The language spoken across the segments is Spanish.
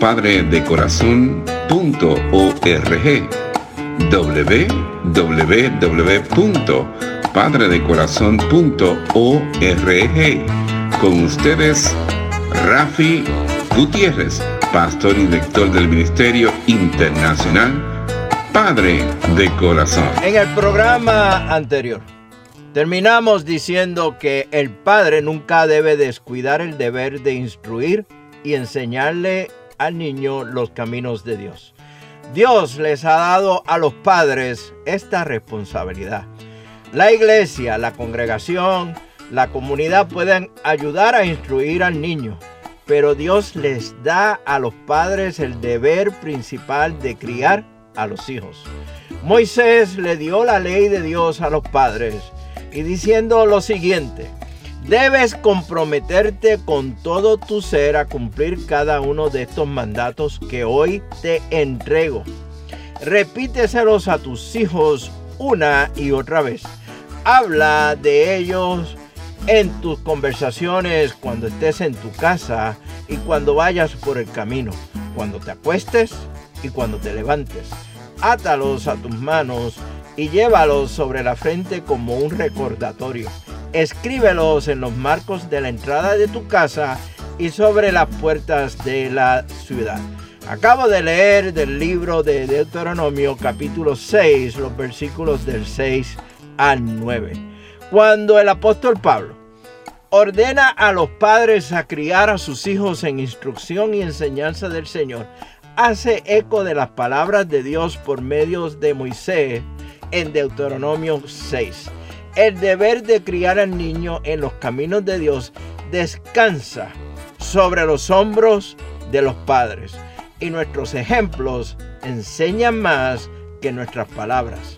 www.padredecorazon.org www.padredecorazon.org Con ustedes, Rafi Gutiérrez, pastor y director del Ministerio Internacional Padre de Corazón. En el programa anterior Terminamos diciendo que el padre nunca debe descuidar el deber de instruir y enseñarle al niño los caminos de Dios. Dios les ha dado a los padres esta responsabilidad. La iglesia, la congregación, la comunidad pueden ayudar a instruir al niño, pero Dios les da a los padres el deber principal de criar a los hijos. Moisés le dio la ley de Dios a los padres y diciendo lo siguiente, debes comprometerte con todo tu ser a cumplir cada uno de estos mandatos que hoy te entrego. Repíteselos a tus hijos una y otra vez. Habla de ellos en tus conversaciones cuando estés en tu casa y cuando vayas por el camino, cuando te acuestes y cuando te levantes. Átalos a tus manos y llévalos sobre la frente como un recordatorio. Escríbelos en los marcos de la entrada de tu casa y sobre las puertas de la ciudad. Acabo de leer del libro de Deuteronomio capítulo 6, los versículos del 6 al 9. Cuando el apóstol Pablo ordena a los padres a criar a sus hijos en instrucción y enseñanza del Señor, hace eco de las palabras de Dios por medio de Moisés en Deuteronomio 6. El deber de criar al niño en los caminos de Dios descansa sobre los hombros de los padres y nuestros ejemplos enseñan más que nuestras palabras.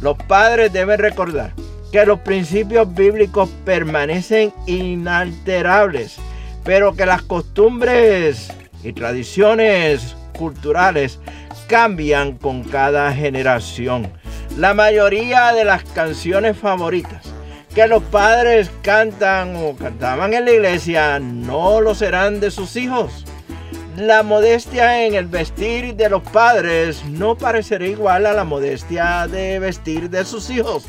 Los padres deben recordar que los principios bíblicos permanecen inalterables, pero que las costumbres y tradiciones culturales cambian con cada generación la mayoría de las canciones favoritas que los padres cantan o cantaban en la iglesia no lo serán de sus hijos. La modestia en el vestir de los padres no parecerá igual a la modestia de vestir de sus hijos.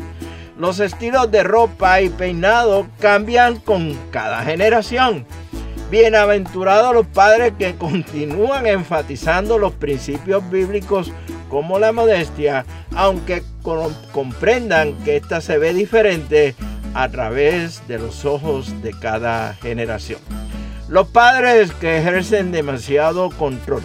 Los estilos de ropa y peinado cambian con cada generación. Bienaventurados los padres que continúan enfatizando los principios bíblicos como la modestia, aunque comprendan que ésta se ve diferente a través de los ojos de cada generación. Los padres que ejercen demasiado control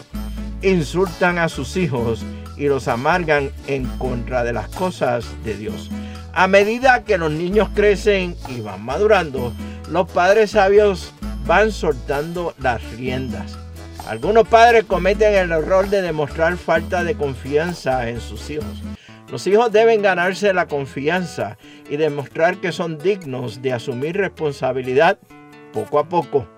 insultan a sus hijos y los amargan en contra de las cosas de Dios. A medida que los niños crecen y van madurando, los padres sabios van soltando las riendas. Algunos padres cometen el error de demostrar falta de confianza en sus hijos. Los hijos deben ganarse la confianza y demostrar que son dignos de asumir responsabilidad poco a poco.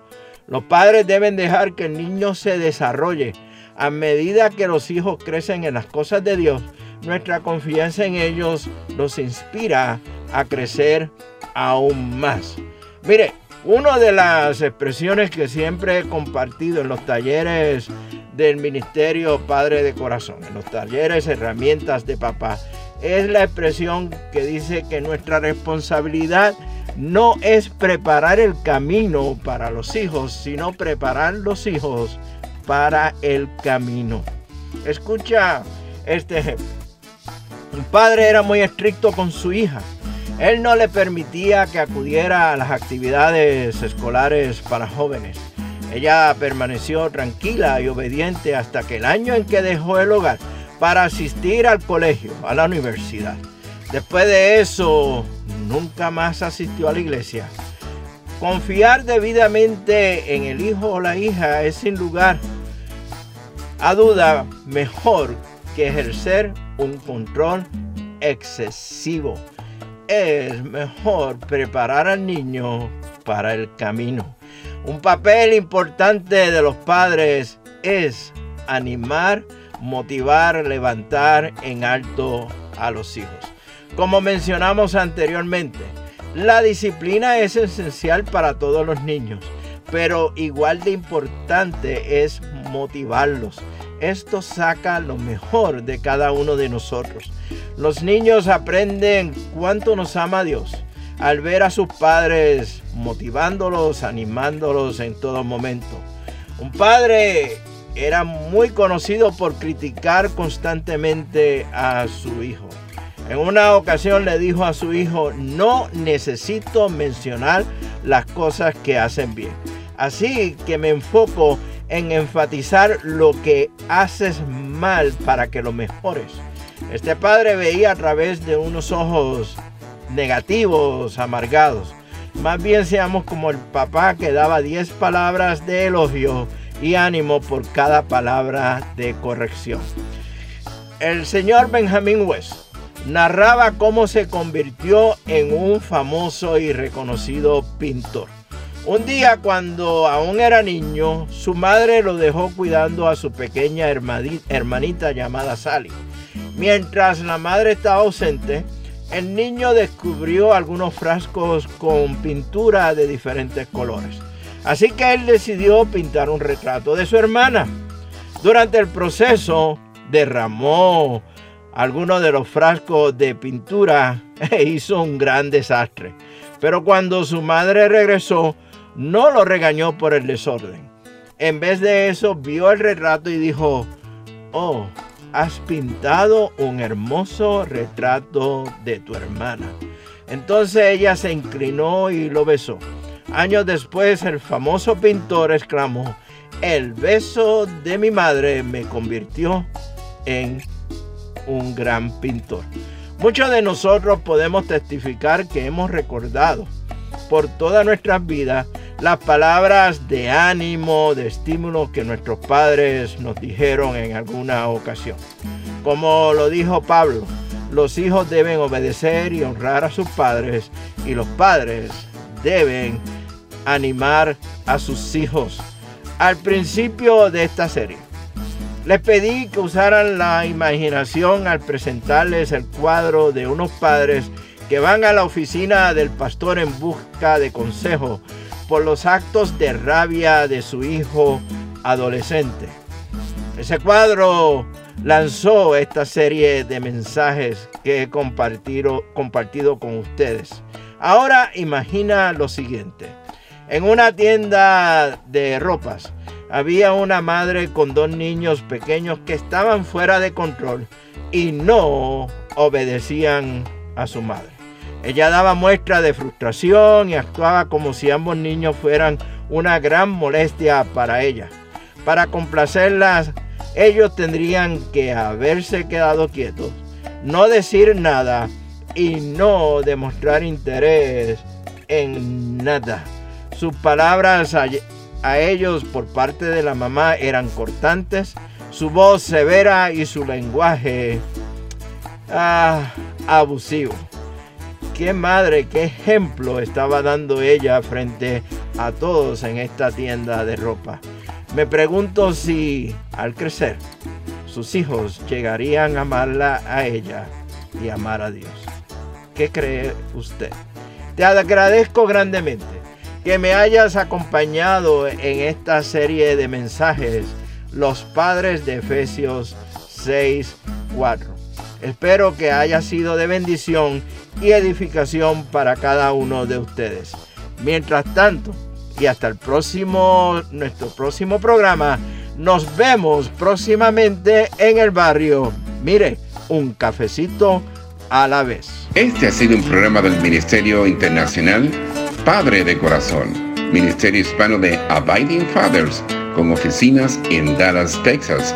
Los padres deben dejar que el niño se desarrolle. A medida que los hijos crecen en las cosas de Dios, nuestra confianza en ellos los inspira a crecer aún más. Mire, una de las expresiones que siempre he compartido en los talleres del Ministerio Padre de Corazón, en los talleres herramientas de papá, es la expresión que dice que nuestra responsabilidad no es preparar el camino para los hijos, sino preparar los hijos para el camino. Escucha este ejemplo. Un padre era muy estricto con su hija. Él no le permitía que acudiera a las actividades escolares para jóvenes. Ella permaneció tranquila y obediente hasta que el año en que dejó el hogar para asistir al colegio, a la universidad. Después de eso, nunca más asistió a la iglesia. Confiar debidamente en el hijo o la hija es sin lugar a duda mejor que ejercer un control excesivo. Es mejor preparar al niño para el camino. Un papel importante de los padres es animar, motivar, levantar en alto a los hijos. Como mencionamos anteriormente, la disciplina es esencial para todos los niños, pero igual de importante es motivarlos. Esto saca lo mejor de cada uno de nosotros. Los niños aprenden cuánto nos ama Dios al ver a sus padres motivándolos, animándolos en todo momento. Un padre era muy conocido por criticar constantemente a su hijo. En una ocasión le dijo a su hijo, no necesito mencionar las cosas que hacen bien. Así que me enfoco en enfatizar lo que haces mal para que lo mejores. Este padre veía a través de unos ojos negativos, amargados. Más bien seamos como el papá que daba 10 palabras de elogio y ánimo por cada palabra de corrección. El señor Benjamin West narraba cómo se convirtió en un famoso y reconocido pintor. Un día cuando aún era niño, su madre lo dejó cuidando a su pequeña hermanita llamada Sally. Mientras la madre estaba ausente, el niño descubrió algunos frascos con pintura de diferentes colores. Así que él decidió pintar un retrato de su hermana. Durante el proceso derramó algunos de los frascos de pintura e hizo un gran desastre. Pero cuando su madre regresó, no lo regañó por el desorden. En vez de eso, vio el retrato y dijo, oh, has pintado un hermoso retrato de tu hermana. Entonces ella se inclinó y lo besó. Años después, el famoso pintor exclamó, el beso de mi madre me convirtió en un gran pintor. Muchos de nosotros podemos testificar que hemos recordado por todas nuestras vidas las palabras de ánimo, de estímulo que nuestros padres nos dijeron en alguna ocasión. Como lo dijo Pablo, los hijos deben obedecer y honrar a sus padres y los padres deben animar a sus hijos. Al principio de esta serie, les pedí que usaran la imaginación al presentarles el cuadro de unos padres que van a la oficina del pastor en busca de consejo por los actos de rabia de su hijo adolescente. Ese cuadro lanzó esta serie de mensajes que he compartido, compartido con ustedes. Ahora imagina lo siguiente. En una tienda de ropas había una madre con dos niños pequeños que estaban fuera de control y no obedecían a su madre. Ella daba muestra de frustración y actuaba como si ambos niños fueran una gran molestia para ella. Para complacerlas, ellos tendrían que haberse quedado quietos, no decir nada y no demostrar interés en nada. Sus palabras a, ellos por parte de la mamá eran cortantes, su voz severa y su lenguaje ah, abusivo qué madre, qué ejemplo estaba dando ella frente a todos en esta tienda de ropa. Me pregunto si al crecer sus hijos llegarían a amarla a ella y amar a Dios. ¿Qué cree usted? Te agradezco grandemente que me hayas acompañado en esta serie de mensajes, los padres de Efesios 6, 4. Espero que haya sido de bendición y edificación para cada uno de ustedes. Mientras tanto, y hasta el próximo, nuestro próximo programa, Nos vemos próximamente en el barrio. Mire, un cafecito a la vez. Este ha sido un programa del Ministerio Internacional Padre de Corazón, Ministerio Hispano de Abiding Fathers, con oficinas en Dallas, Texas.